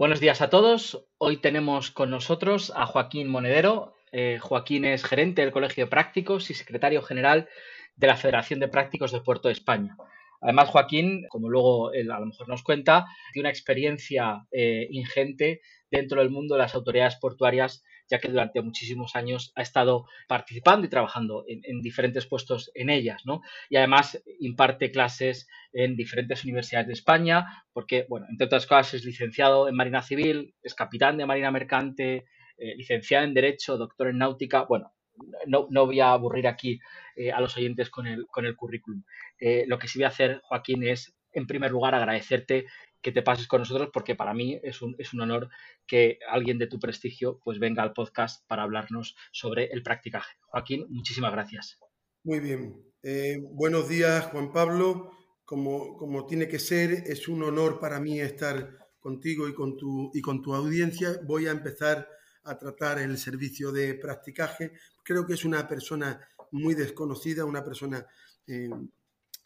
Buenos días a todos. Hoy tenemos con nosotros a Joaquín Monedero. Eh, Joaquín es gerente del Colegio de Prácticos y secretario general de la Federación de Prácticos del Puerto de España. Además, Joaquín, como luego él a lo mejor nos cuenta, tiene una experiencia eh, ingente dentro del mundo de las autoridades portuarias, ya que durante muchísimos años ha estado participando y trabajando en, diferentes puestos en ellas, ¿no? Y además imparte clases en diferentes universidades de España, porque, bueno, entre otras cosas es licenciado en Marina Civil, es capitán de Marina Mercante, eh, licenciado en Derecho, doctor en Náutica, bueno, no, voy a aburrir aquí eh, a los oyentes con el, con el currículum. Eh, lo que sí voy a hacer, Joaquín, es, en primer lugar, agradecerte que te pases con nosotros porque para mí es un, es un honor que alguien de tu prestigio pues venga al podcast para hablarnos sobre el practicaje. Joaquín, muchísimas gracias. Muy bien. Eh, buenos días, Juan Pablo. Como, como, tiene que ser, es un honor para mí estar contigo y con tu, y con tu audiencia. Voy a empezar a tratar el servicio de practicaje. Creo que es una persona muy desconocida, una persona eh,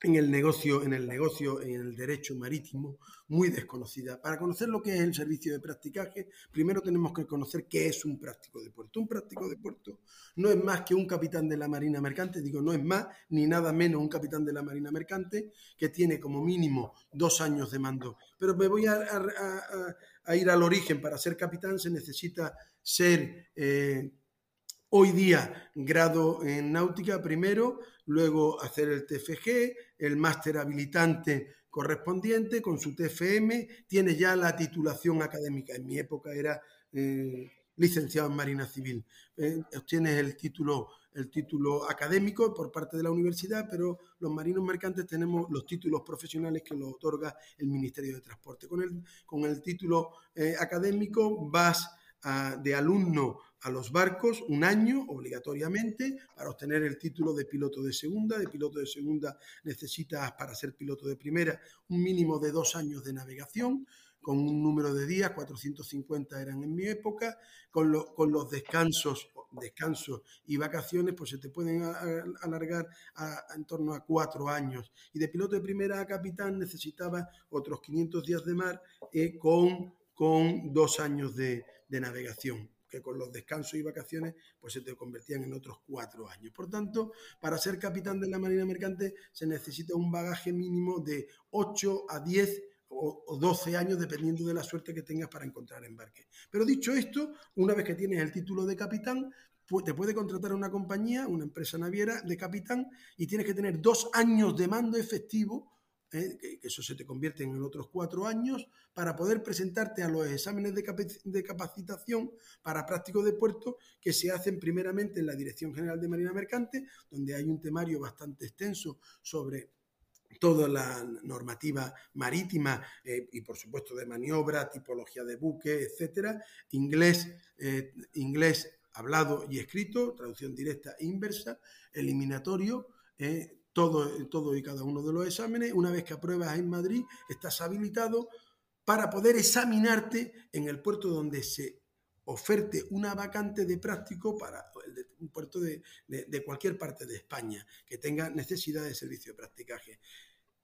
en el negocio, en el negocio, en el derecho marítimo, muy desconocida. Para conocer lo que es el servicio de practicaje, primero tenemos que conocer qué es un práctico de puerto. Un práctico de puerto no es más que un capitán de la Marina Mercante, digo, no es más ni nada menos un capitán de la Marina Mercante que tiene como mínimo dos años de mando. Pero me voy a, ir al origen. Para ser capitán se necesita ser... Eh, Hoy día, grado en náutica primero, luego hacer el TFG, el máster habilitante correspondiente con su TFM, tiene ya la titulación académica. En mi época era eh, licenciado en Marina Civil. Eh, obtienes el título, el título académico por parte de la universidad, pero los marinos mercantes tenemos los títulos profesionales que los otorga el Ministerio de Transporte. Con el, con el título eh, académico vas de alumno a los barcos un año obligatoriamente para obtener el título de piloto de segunda. De piloto de segunda necesitas para ser piloto de primera un mínimo de dos años de navegación con un número de días, 450 eran en mi época, con, con los descansos, descansos y vacaciones, pues se te pueden alargar en torno a cuatro años. Y de piloto de primera a capitán necesitaba otros 500 días de mar eh, con con dos años de, navegación que con los descansos y vacaciones pues se te convertían en otros cuatro años. Por tanto, para ser capitán de la Marina Mercante se necesita un bagaje mínimo de 8 a 10 o 12 años dependiendo de la suerte que tengas para encontrar embarque. Pero dicho esto, una vez que tienes el título de capitán, te puede contratar una compañía, una empresa naviera de capitán y tienes que tener dos años de mando efectivo ¿eh? que, eso se te convierte en otros cuatro años, para poder presentarte a los exámenes de, capacitación para prácticos de puerto que se hacen primeramente en la Dirección General de Marina Mercante, donde hay un temario bastante extenso sobre toda la normativa marítima eh, y por supuesto de maniobra, tipología de buque, etcétera, inglés, eh, inglés hablado y escrito, traducción directa e inversa, eliminatorio, todo, todo y cada uno de los exámenes. Una vez que apruebas en Madrid, estás habilitado para poder examinarte en el puerto donde se oferte una vacante de práctico para un puerto de, de, cualquier parte de España que tenga necesidad de servicio de practicaje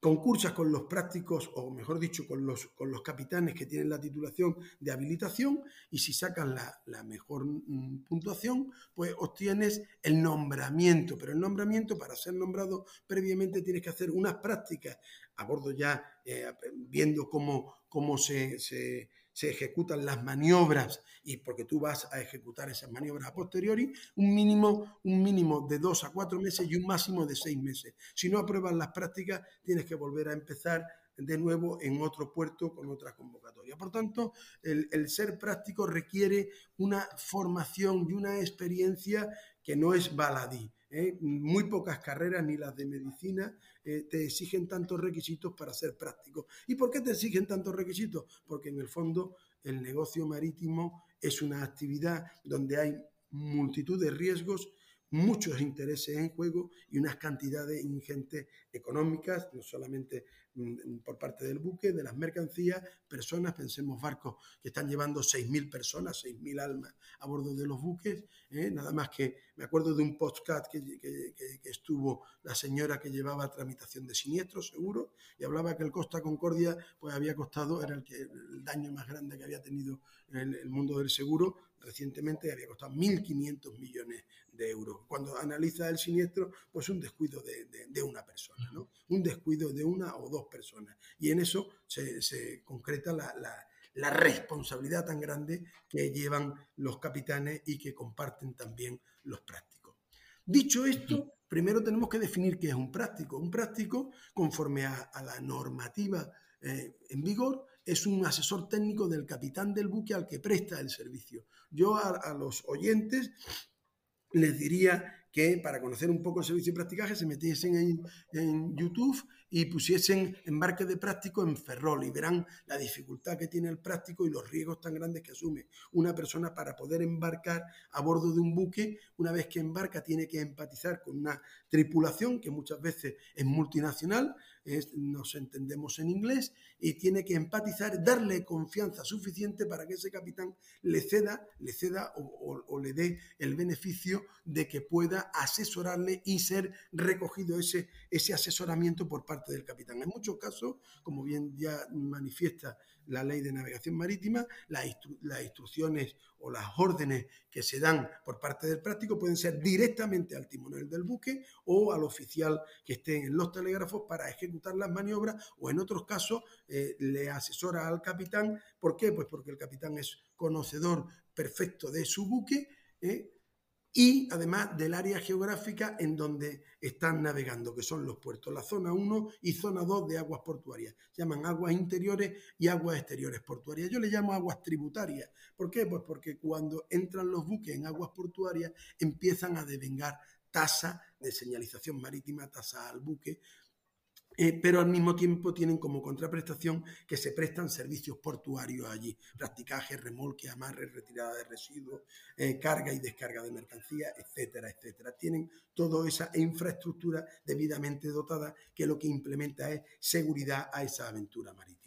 concursas con los prácticos, o mejor dicho, con los, con los capitanes que tienen la titulación de habilitación, y si sacan la, mejor mm, puntuación, pues obtienes el nombramiento. Pero el nombramiento, para ser nombrado previamente, tienes que hacer unas prácticas a bordo ya, eh, viendo cómo, cómo se ejecutan las maniobras y porque tú vas a ejecutar esas maniobras a posteriori, un mínimo, un mínimo de dos a cuatro meses y un máximo de seis meses. Si no apruebas las prácticas, tienes que volver a empezar de nuevo en otro puerto con otra convocatoria. Por tanto, el, el ser práctico requiere una formación y una experiencia que no es baladí ¿eh? muy pocas carreras, ni las de medicina, eh, te exigen tantos requisitos para ser práctico. ¿Y por qué te exigen tantos requisitos? Porque en el fondo el negocio marítimo es una actividad donde hay multitud de riesgos muchos intereses en juego y unas cantidades ingentes económicas, no solamente mm, por parte del buque, de las mercancías, personas, pensemos barcos que están llevando 6.000 personas, 6.000 almas a bordo de los buques, ¿eh? nada más que me acuerdo de un podcast que, que, estuvo la señora que llevaba tramitación de siniestros, seguro, y hablaba que el Costa Concordia pues había costado, era el, el daño más grande que había tenido en el mundo del seguro, recientemente había costado 1.500 millones de euros. Cuando analiza el siniestro, pues un descuido de, una persona, ¿no? Un descuido de una o dos personas. Y en eso se, concreta la, la, responsabilidad tan grande que llevan los capitanes y que comparten también los prácticos. Dicho esto, primero tenemos que definir qué es un práctico. Un práctico, conforme a, la normativa eh, en vigor, es un asesor técnico del capitán del buque al que presta el servicio. Yo a los oyentes les diría que para conocer un poco el servicio de practicaje se metiesen en, en, YouTube y pusiesen embarque de práctico en Ferrol y verán la dificultad que tiene el práctico y los riesgos tan grandes que asume una persona para poder embarcar a bordo de un buque. Una vez que embarca tiene que empatizar con una tripulación que muchas veces es multinacional, nos entendemos en inglés, y tiene que empatizar, darle confianza suficiente para que ese capitán le ceda, le ceda o, le dé el beneficio de que pueda asesorarle y ser recogido ese, ese asesoramiento por parte del capitán. En muchos casos, como bien ya manifiesta la ley de navegación marítima, las, instrucciones o las órdenes que se dan por parte del práctico pueden ser directamente al timonel del buque o al oficial que esté en los telégrafos para ejecutar las maniobras o en otros casos eh, le asesora al capitán. ¿Por qué? Pues porque el capitán es conocedor perfecto de su buque. ¿eh? Y además del área geográfica en donde están navegando, que son los puertos, la zona 1 y zona 2 de aguas portuarias. llaman aguas interiores y aguas exteriores portuarias. Yo le llamo aguas tributarias. ¿Por qué? Pues porque cuando entran los buques en aguas portuarias empiezan a devengar tasa de señalización marítima, tasa al buque, eh, pero al mismo tiempo tienen como contraprestación que se prestan servicios portuarios allí, practicaje, remolque, amarre, retirada de residuos, eh, carga y descarga de mercancías, etcétera, etcétera. Tienen toda esa infraestructura debidamente dotada que lo que implementa es seguridad a esa aventura marítima.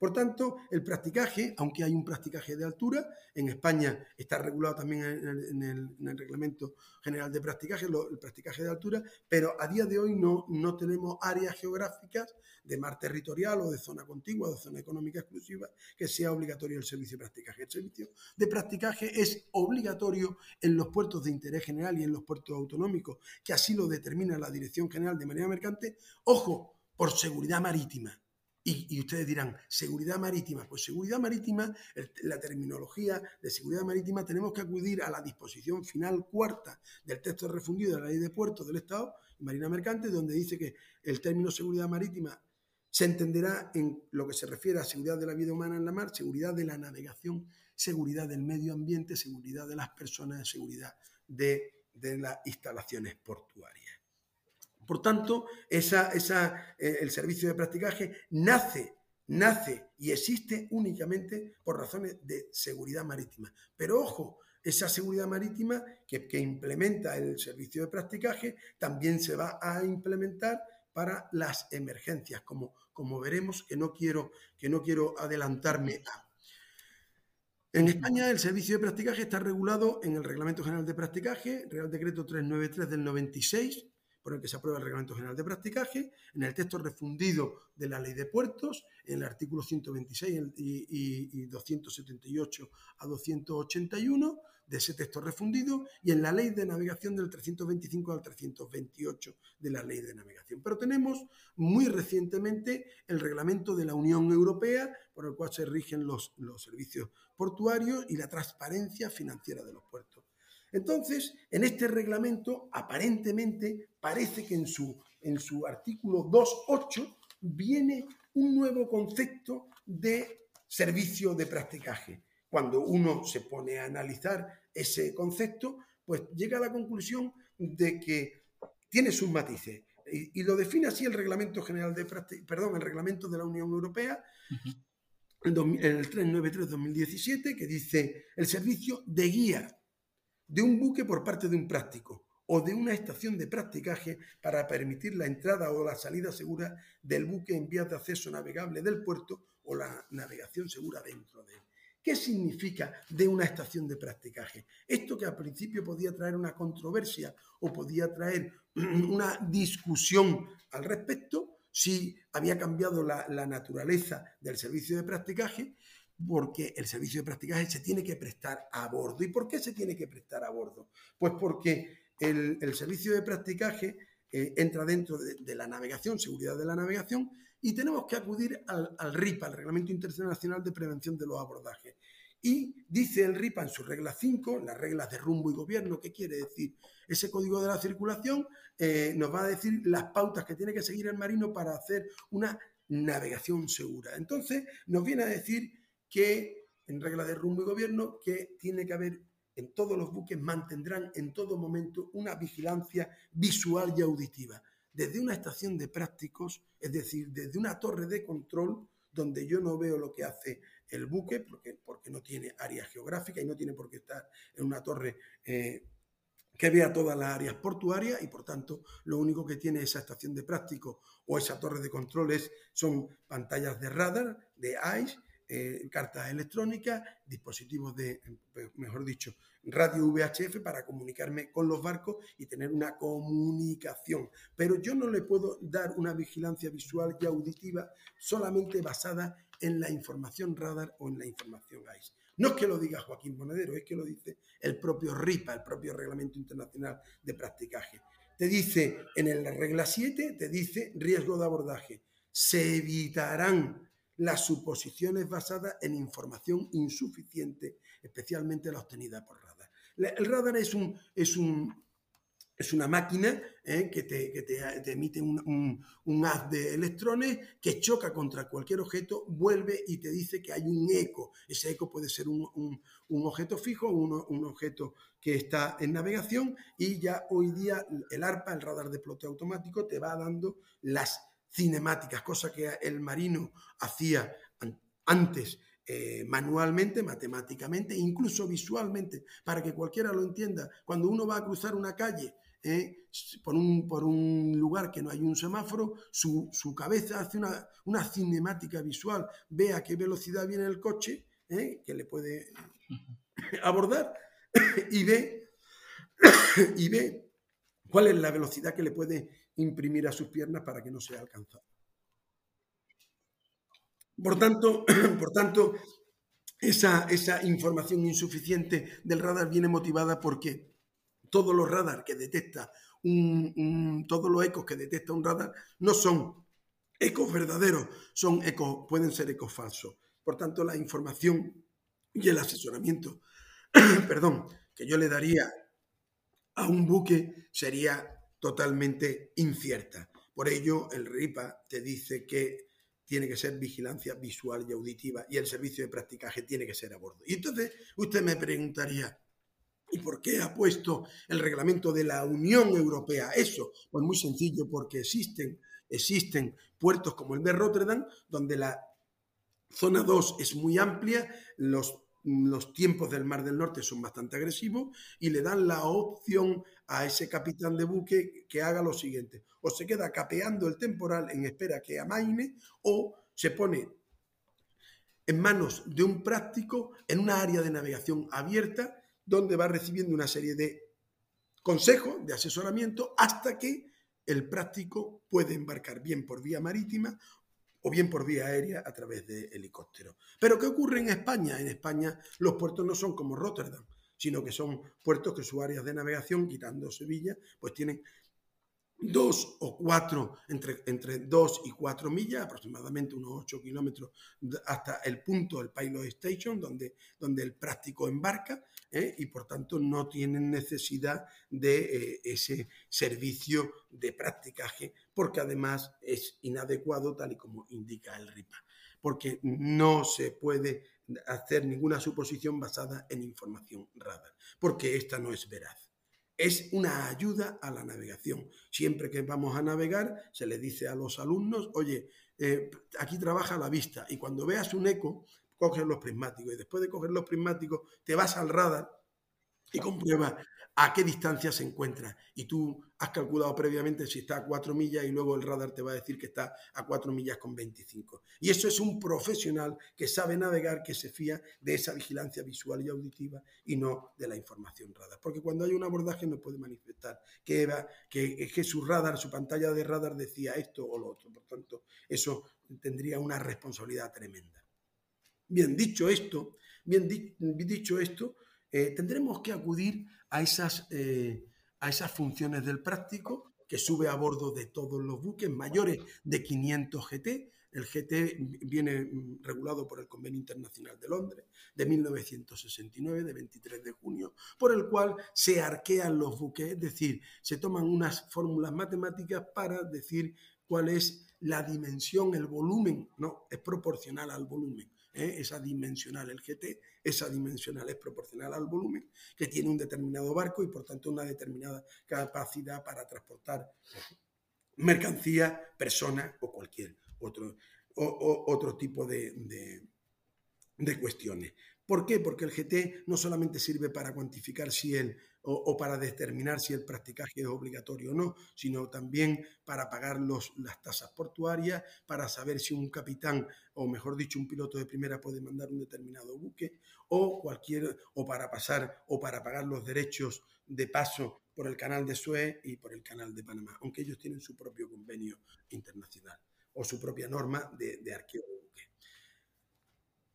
Por tanto, el practicaje, aunque hay un practicaje de altura, en España está regulado también en el, Reglamento General de Practicaje, el practicaje de altura, pero a día de hoy no, no tenemos áreas geográficas de mar territorial o de zona contigua o de zona económica exclusiva que sea obligatorio el servicio de practicaje. El servicio de practicaje es obligatorio en los puertos de interés general y en los puertos autonómicos, que así lo determina la Dirección General de Marina Mercante, ojo, por seguridad marítima. Y, ustedes dirán, seguridad marítima. Pues seguridad marítima, la terminología de seguridad marítima, tenemos que acudir a la disposición final cuarta del texto refundido de la ley de puertos del Estado y Marina Mercante, donde dice que el término seguridad marítima se entenderá en lo que se refiere a seguridad de la vida humana en la mar, seguridad de la navegación, seguridad del medio ambiente, seguridad de las personas, seguridad de las instalaciones portuarias. Por tanto, eh, el servicio de practicaje nace, nace y existe únicamente por razones de seguridad marítima. Pero ojo, esa seguridad marítima que, implementa el servicio de practicaje también se va a implementar para las emergencias, como, como veremos, que no quiero, que no quiero adelantarme a. En España el servicio de practicaje está regulado en el Reglamento General de Practicaje, Real Decreto 393 del 96, por el que se aprueba el Reglamento General de Practicaje, en el texto refundido de la Ley de Puertos, en el artículo 126 y, 278 a 281 de ese texto refundido, y en la Ley de Navegación del 325 al 328 de la Ley de Navegación. Pero tenemos muy recientemente el Reglamento de la Unión Europea, por el cual se rigen los, los servicios portuarios y la transparencia financiera de los puertos. Entonces, en este reglamento, aparentemente, parece que en su, en su artículo 2.8 viene un nuevo concepto de servicio de practicaje. Cuando uno se pone a analizar ese concepto, pues llega a la conclusión de que tiene sus matices. Y, lo define así el Reglamento General de perdón, el Reglamento de la Unión Europea, en el 393-2017, que dice el servicio de guía de un buque por parte de un práctico o de una estación de practicaje para permitir la entrada o la salida segura del buque en vías de acceso navegable del puerto o la navegación segura dentro de él. ¿Qué significa de una estación de practicaje? Esto que al principio podía traer una controversia o podía traer una discusión al respecto, si había cambiado la, naturaleza del servicio de practicaje, porque el servicio de practicaje se tiene que prestar a bordo. ¿Y por qué se tiene que prestar a bordo? Pues porque el, servicio de practicaje eh, entra dentro de, la navegación, seguridad de la navegación, y tenemos que acudir al, RIPA, al Reglamento Internacional de Prevención de los Abordajes. Y dice el RIPA en su regla 5, las reglas de rumbo y gobierno, ¿qué quiere decir? Ese código de la circulación eh, nos va a decir las pautas que tiene que seguir el marino para hacer una navegación segura. Entonces, nos viene a decir que, en regla de rumbo y gobierno, que tiene que haber en todos los buques, mantendrán en todo momento una vigilancia visual y auditiva. Desde una estación de prácticos, es decir, desde una torre de control, donde yo no veo lo que hace el buque, porque, porque no tiene área geográfica y no tiene por qué estar en una torre eh, que vea todas las áreas portuarias y por tanto lo único que tiene esa estación de práctico o esa torre de controles son pantallas de radar, de ICE, eh, cartas electrónicas, dispositivos de, mejor dicho, radio VHF para comunicarme con los barcos y tener una comunicación. Pero yo no le puedo dar una vigilancia visual y auditiva solamente basada en la información radar o en la información ICE. No es que lo diga Joaquín Monedero, es que lo dice el propio RIPA, el propio Reglamento Internacional de Practicaje. Te dice, en la regla 7, te dice riesgo de abordaje. Se evitarán las suposiciones basadas en información insuficiente, especialmente la obtenida por radar. El radar es un, es un es una máquina ¿eh? que, te, emite un, haz de electrones que choca contra cualquier objeto, vuelve y te dice que hay un eco. Ese eco puede ser un, objeto fijo, un, un objeto que está en navegación y ya hoy día el ARPA, el radar de ploteo automático, te va dando las cinemáticas, cosa que el marino hacía antes eh, manualmente, matemáticamente, incluso visualmente, para que cualquiera lo entienda. Cuando uno va a cruzar una calle ¿eh? por, un, por, un, lugar que no hay un semáforo, su, cabeza hace una, cinemática visual, ve a qué velocidad viene el coche, ¿eh? que le puede abordar, y ve, y ve cuál es la velocidad que le puede imprimir a sus piernas para que no sea alcanzado. Por tanto, por tanto esa, esa información insuficiente del radar viene motivada porque todos los radar que detecta un, todos los ecos que detecta un radar no son ecos verdaderos, son ecos, pueden ser ecos falsos. Por tanto, la información y el asesoramiento, perdón, que yo le daría a un buque sería totalmente incierta. Por ello, el RIPA te dice que tiene que ser vigilancia visual y auditiva y el servicio de practicaje tiene que ser a bordo. Y entonces usted me preguntaría, ¿Y por qué ha puesto el reglamento de la Unión Europea eso? Pues muy sencillo, porque existen, existen puertos como el de Rotterdam, donde la zona 2 es muy amplia, los, los tiempos del Mar del Norte son bastante agresivos y le dan la opción a ese capitán de buque que haga lo siguiente, o se queda capeando el temporal en espera que amaine o se pone en manos de un práctico en una área de navegación abierta donde va recibiendo una serie de consejos, de asesoramiento, hasta que el práctico puede embarcar bien por vía marítima o bien por vía aérea a través de helicóptero. Pero ¿qué ocurre en España? En España los puertos no son como Rotterdam, sino que son puertos que sus áreas de navegación, quitando Sevilla, pues tienen dos o cuatro, entre, entre dos y cuatro millas, aproximadamente unos ocho kilómetros hasta el punto del Pilot Station, donde, donde el práctico embarca, ¿eh? y por tanto no tienen necesidad de eh, ese servicio de practicaje, porque además es inadecuado tal y como indica el RIPA, porque no se puede hacer ninguna suposición basada en información radar, porque esta no es veraz. es una ayuda a la navegación. Siempre que vamos a navegar, se le dice a los alumnos, oye, eh, aquí trabaja la vista y cuando veas un eco, coges los prismáticos y después de coger los prismáticos, te vas al radar y comprueba a qué distancia se encuentra. Y tú has calculado previamente si está a 4 millas y luego el radar te va a decir que está a 4 millas con 25. Y eso es un profesional que sabe navegar, que se fía de esa vigilancia visual y auditiva y no de la información radar. Porque cuando hay un abordaje no puede manifestar que, que, que su radar, su pantalla de radar decía esto o lo otro. Por tanto, eso tendría una responsabilidad tremenda. Bien, dicho esto, bien dicho esto, eh, tendremos que acudir a esas, eh, a esas funciones del práctico que sube a bordo de todos los buques mayores de 500 GT. El GT viene regulado por el Convenio Internacional de Londres de 1969, de 23 de junio, por el cual se arquean los buques, es decir, se toman unas fórmulas matemáticas para decir cuál es la dimensión, el volumen, no, es proporcional al volumen ¿eh? esa dimensional, el GT, esa dimensional es proporcional al volumen que tiene un determinado barco y por tanto una determinada capacidad para transportar mercancía, personas o cualquier otro, otro tipo de, de cuestiones. ¿Por qué? Porque el GT no solamente sirve para cuantificar si el o, para determinar si el practicaje es obligatorio o no, sino también para pagar los, las tasas portuarias, para saber si un capitán, o mejor dicho, un piloto de primera puede mandar un determinado buque, o cualquier, o para pasar, o para pagar los derechos de paso por el canal de Suez y por el canal de Panamá, aunque ellos tienen su propio convenio internacional o su propia norma de, de arqueo de buque.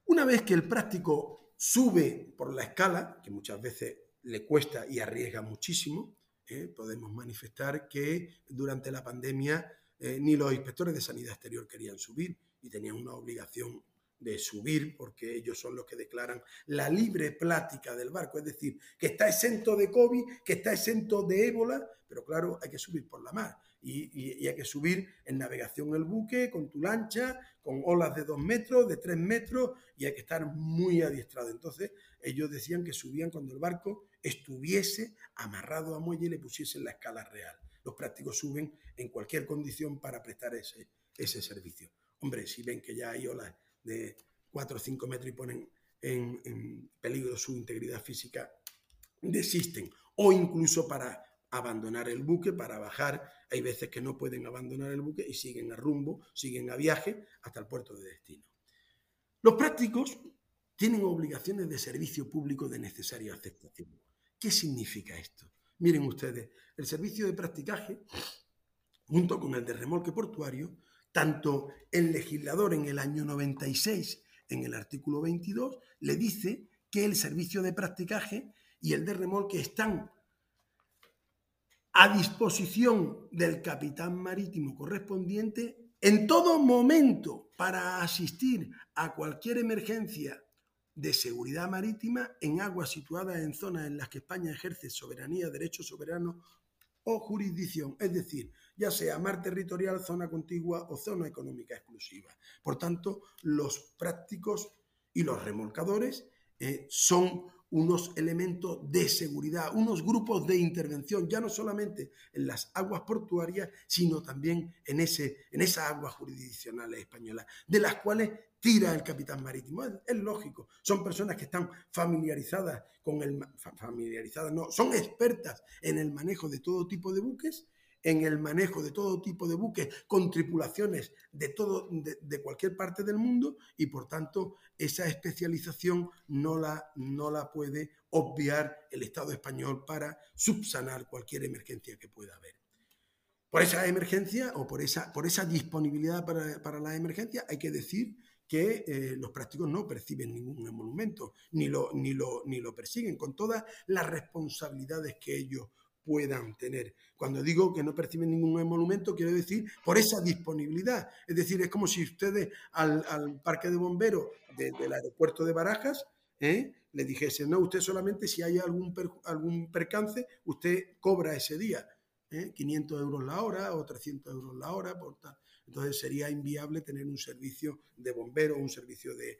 Una vez que el práctico sube por la escala, que muchas veces le cuesta y arriesga muchísimo. ¿eh? Podemos manifestar que durante la pandemia eh, ni los inspectores de sanidad exterior querían subir y tenían una obligación de subir porque ellos son los que declaran la libre plática del barco, es decir, que está exento de COVID, que está exento de ébola, pero claro, hay que subir por la mar y, hay que subir en navegación el buque con tu lancha, con olas de dos metros, de tres metros y hay que estar muy adiestrado. Entonces ellos decían que subían cuando el barco estuviese amarrado a muelle y le pusiesen la escala real. Los prácticos suben en cualquier condición para prestar ese, ese servicio. Hombre, si ven que ya hay olas de 4 o 5 metros y ponen en, peligro su integridad física, desisten. O incluso para abandonar el buque, para bajar. Hay veces que no pueden abandonar el buque y siguen a rumbo, siguen a viaje hasta el puerto de destino. Los prácticos tienen obligaciones de servicio público de necesaria aceptación. ¿Qué significa esto? Miren ustedes, el servicio de practicaje, junto con el de remolque portuario, tanto el legislador en el año 96, en el artículo 22, le dice que el servicio de practicaje y el de remolque están a disposición del capitán marítimo correspondiente en todo momento para asistir a cualquier emergencia de seguridad marítima en aguas situadas en zonas en las que España ejerce soberanía, derecho soberano o jurisdicción, es decir, ya sea mar territorial, zona contigua o zona económica exclusiva. Por tanto, los prácticos y los remolcadores eh, son unos elementos de seguridad, unos grupos de intervención, ya no solamente en las aguas portuarias, sino también en, ese, en esas aguas jurisdiccionales españolas, de las cuales tira el capitán marítimo. Es, lógico, son personas que están familiarizadas con el... familiarizadas, no, son expertas en el manejo de todo tipo de buques en el manejo de todo tipo de buques con tripulaciones de, todo, de, cualquier parte del mundo y por tanto esa especialización no la, no la puede obviar el Estado español para subsanar cualquier emergencia que pueda haber. Por esa emergencia o por esa, por esa disponibilidad para, para la emergencia hay que decir que eh, los prácticos no perciben ningún emolumento, ni lo, ni, lo, ni lo persiguen, con todas las responsabilidades que ellos puedan tener. Cuando digo que no perciben ningún emolumento, quiero decir por esa disponibilidad. Es decir, es como si ustedes al, parque de bomberos del aeropuerto de Barajas ¿eh? le dijesen, no, usted solamente si hay algún, algún percance, usted cobra ese día. 500 ¿eh? euros la hora o 300 euros la hora. Por tal. Entonces sería inviable tener un servicio de bombero, un servicio de,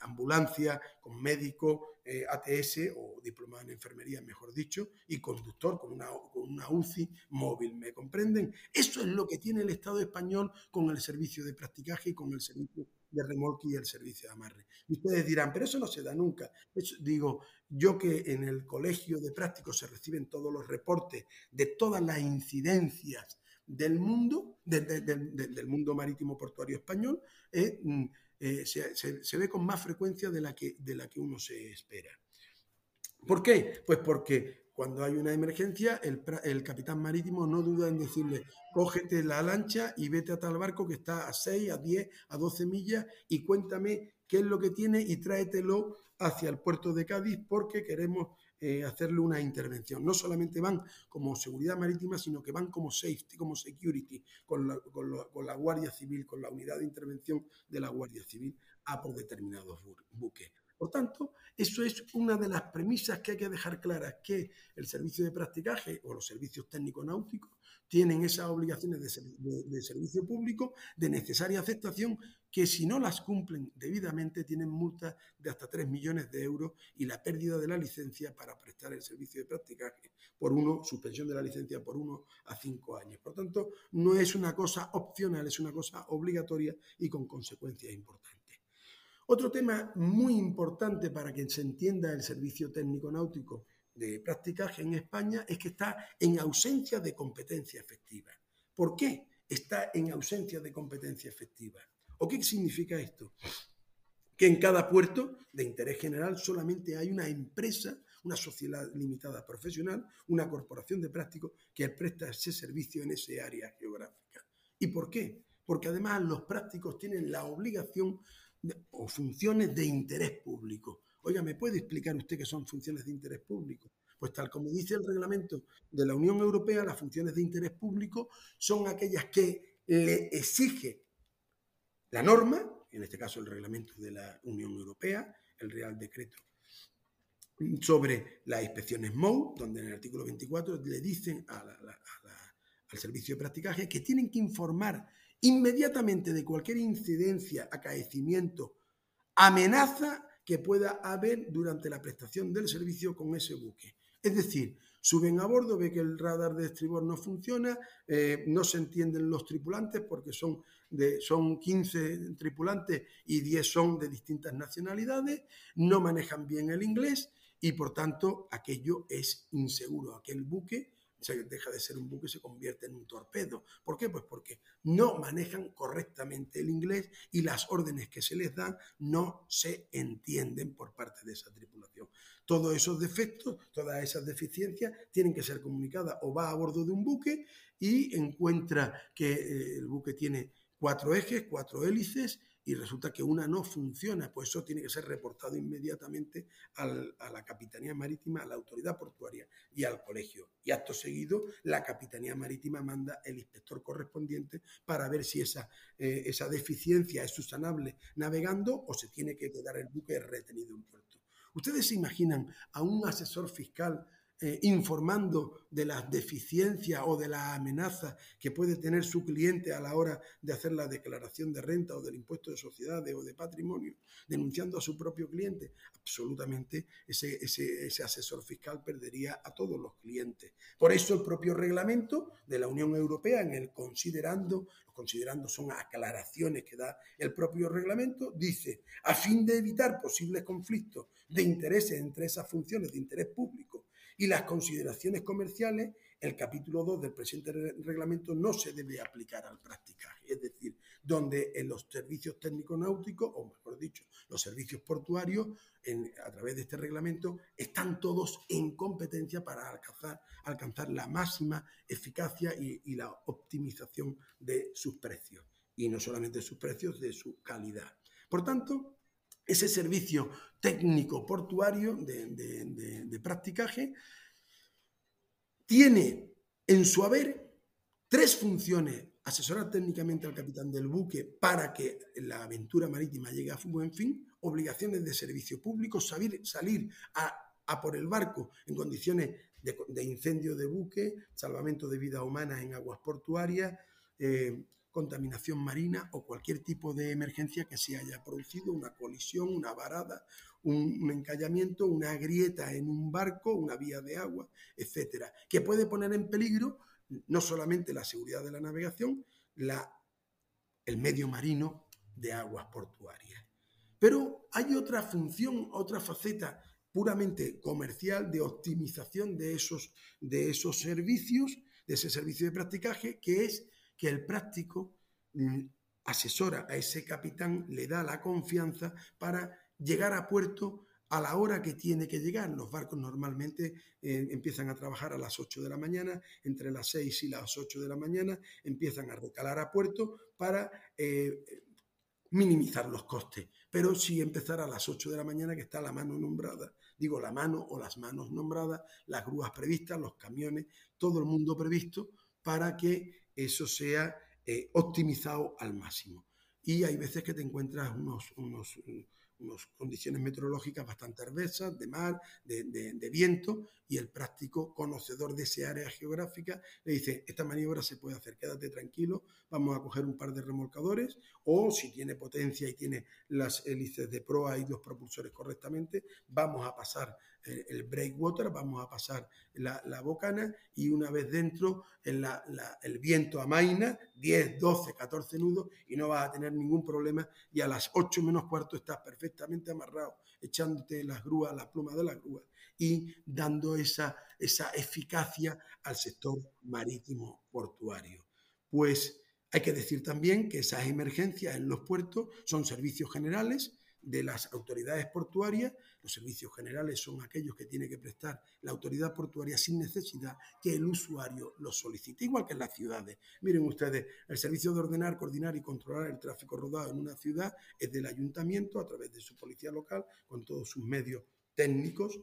ambulancia con médico, eh, ATS o diplomado en enfermería, mejor dicho, y conductor con una, con una UCI móvil. ¿Me comprenden? Eso es lo que tiene el Estado español con el servicio de practicaje y con el servicio de remolque y el servicio de amarre. Ustedes dirán, pero eso no se da nunca. digo, yo que en el colegio de prácticos se reciben todos los reportes de todas las incidencias del mundo, del mundo marítimo portuario español, eh, mm, eh, se, ve con más frecuencia de la, que, de la que uno se espera. ¿Por qué? Pues porque cuando hay una emergencia, el, capitán marítimo no duda en decirle, cógete la lancha y vete a tal barco que está a 6, a 10, a 12 millas y cuéntame qué es lo que tiene y tráetelo hacia el puerto de Cádiz porque queremos eh, hacerle una intervención. No solamente van como seguridad marítima, sino que van como safety, como security, con la, con la Guardia Civil, con la unidad de intervención de la Guardia Civil a por determinados buques. Por tanto, eso es una de las premisas que hay que dejar claras, que el servicio de practicaje o los servicios técnicos náuticos tienen esas obligaciones de, servicio público de necesaria aceptación que si no las cumplen debidamente tienen multas de hasta 3 millones de euros y la pérdida de la licencia para prestar el servicio de practicaje por uno, suspensión de la licencia por uno a cinco años. Por tanto, no es una cosa opcional, es una cosa obligatoria y con consecuencias importantes. Otro tema muy importante para que se entienda el servicio técnico náutico de practicaje en España es que está en ausencia de competencia efectiva. ¿Por qué está en ausencia de competencia efectiva? ¿O qué significa esto? Que en cada puerto de interés general solamente hay una empresa, una sociedad limitada profesional, una corporación de prácticos que presta ese servicio en ese área geográfica. ¿Y por qué? Porque además los prácticos tienen la obligación o funciones de interés público. Oiga, ¿me puede explicar usted qué son funciones de interés público? Pues tal como dice el reglamento de la Unión Europea, las funciones de interés público son aquellas que le exige la norma, en este caso el reglamento de la Unión Europea, el Real Decreto sobre las inspecciones MOU, donde en el artículo 24 le dicen al servicio de practicaje que tienen que informar inmediatamente de cualquier incidencia, acaecimiento, amenaza que pueda haber durante la prestación del servicio con ese buque. Es decir, suben a bordo, ve que el radar de estribor no funciona, eh, no se entienden los tripulantes porque son, de, son 15 tripulantes y 10 son de distintas nacionalidades, no manejan bien el inglés y por tanto aquello es inseguro, aquel buque se deja de ser un buque y se convierte en un torpedo. ¿Por qué? Pues porque no manejan correctamente el inglés y las órdenes que se les dan no se entienden por parte de esa tripulación. Todos esos defectos, todas esas deficiencias tienen que ser comunicadas o va a bordo de un buque y encuentra que eh, el buque tiene cuatro ejes, cuatro hélices y resulta que una no funciona, pues eso tiene que ser reportado inmediatamente a la Capitanía Marítima, a la Autoridad Portuaria y al colegio. Y acto seguido, la Capitanía Marítima manda el inspector correspondiente para ver si esa, eh, esa deficiencia es susanable navegando o se tiene que quedar el buque retenido en puerto. ¿Ustedes se imaginan a un asesor fiscal eh, informando de las deficiencias o de la amenaza que puede tener su cliente a la hora de hacer la declaración de renta o del impuesto de sociedades o de patrimonio, denunciando a su propio cliente, absolutamente ese, ese, asesor fiscal perdería a todos los clientes. Por eso el propio reglamento de la Unión Europea, en el considerando, considerando son aclaraciones que da el propio reglamento, dice, a fin de evitar posibles conflictos de intereses entre esas funciones de interés público y las consideraciones comerciales, el capítulo 2 del presente reglamento no se debe aplicar al practicaje, es decir, donde en los servicios técnicos náuticos, o mejor dicho, los servicios portuarios, a través de este reglamento, están todos en competencia para alcanzar, la máxima eficacia y, y la optimización de sus precios. Y no solamente sus precios, de su calidad. Por tanto, ese servicio técnico portuario de, practicaje tiene en su haber tres funciones. Asesorar técnicamente al capitán del buque para que la aventura marítima llegue a buen fin, obligaciones de servicio público, salir, salir a, por el barco en condiciones de, incendio de buque, salvamento de vida humana en aguas portuarias, eh, contaminación marina o cualquier tipo de emergencia que se haya producido, una colisión, una varada, un, encallamiento, una grieta en un barco, una vía de agua, etcétera, que puede poner en peligro no solamente la seguridad de la navegación, la, el medio marino de aguas portuarias. Pero hay otra función, otra faceta puramente comercial de optimización de esos, de esos servicios, de ese servicio de practicaje, que es que el práctico mm, asesora a ese capitán, le da la confianza para llegar a puerto a la hora que tiene que llegar. Los barcos normalmente eh, empiezan a trabajar a las 8 de la mañana, entre las 6 y las 8 de la mañana empiezan a recalar a puerto para eh, minimizar los costes. Pero si empezar a las 8 de la mañana, que está la mano nombrada, digo la mano o las manos nombradas, las grúas previstas, los camiones, todo el mundo previsto para que eso sea eh, optimizado al máximo. Y hay veces que te encuentras unos, unos unas condiciones meteorológicas bastante adversas, de mar, de, viento, y el práctico conocedor de esa área geográfica le dice, esta maniobra se puede hacer, quédate tranquilo, vamos a coger un par de remolcadores, o si tiene potencia y tiene las hélices de proa y los propulsores correctamente, vamos a pasar el breakwater, vamos a pasar la, bocana y una vez dentro el, el viento amaina, 10, 12, 14 nudos y no vas a tener ningún problema y a las 8 menos cuarto estás perfectamente amarrado, echándote las grúas, las plumas de las grúas y dando esa, esa eficacia al sector marítimo portuario. Pues hay que decir también que esas emergencias en los puertos son servicios generales, de las autoridades portuarias. Los servicios generales son aquellos que tiene que prestar la autoridad portuaria sin necesidad que el usuario los solicite, igual que en las ciudades. Miren ustedes, el servicio de ordenar, coordinar y controlar el tráfico rodado en una ciudad es del ayuntamiento a través de su policía local con todos sus medios técnicos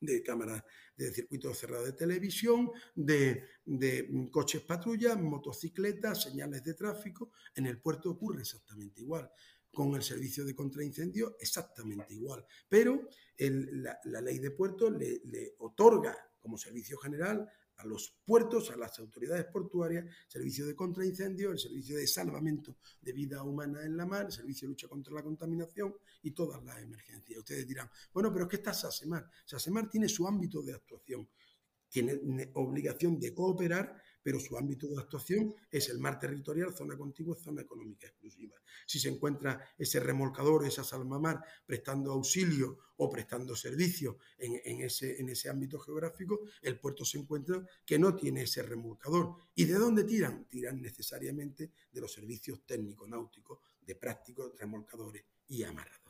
de cámaras de circuito cerrado de televisión, de, de, coches patrulla, motocicletas, señales de tráfico. En el puerto ocurre exactamente igual con el servicio de contraincendio exactamente igual. Pero la, ley de puertos le, otorga como servicio general a los puertos, a las autoridades portuarias, servicio de contraincendio, el servicio de salvamento de vida humana en la mar, el servicio de lucha contra la contaminación y todas las emergencias. Ustedes dirán, bueno, pero ¿qué está SASEMAR? SASEMAR tiene su ámbito de actuación, tiene obligación de cooperar pero su ámbito de actuación es el mar territorial, zona contigua, zona económica exclusiva. Si se encuentra ese remolcador, esa salmamar, prestando auxilio o prestando servicio en, ese, en ese ámbito geográfico, el puerto se encuentra que no tiene ese remolcador. ¿Y de dónde tiran? Tiran necesariamente de los servicios técnico-náuticos, de prácticos remolcadores y amarradores.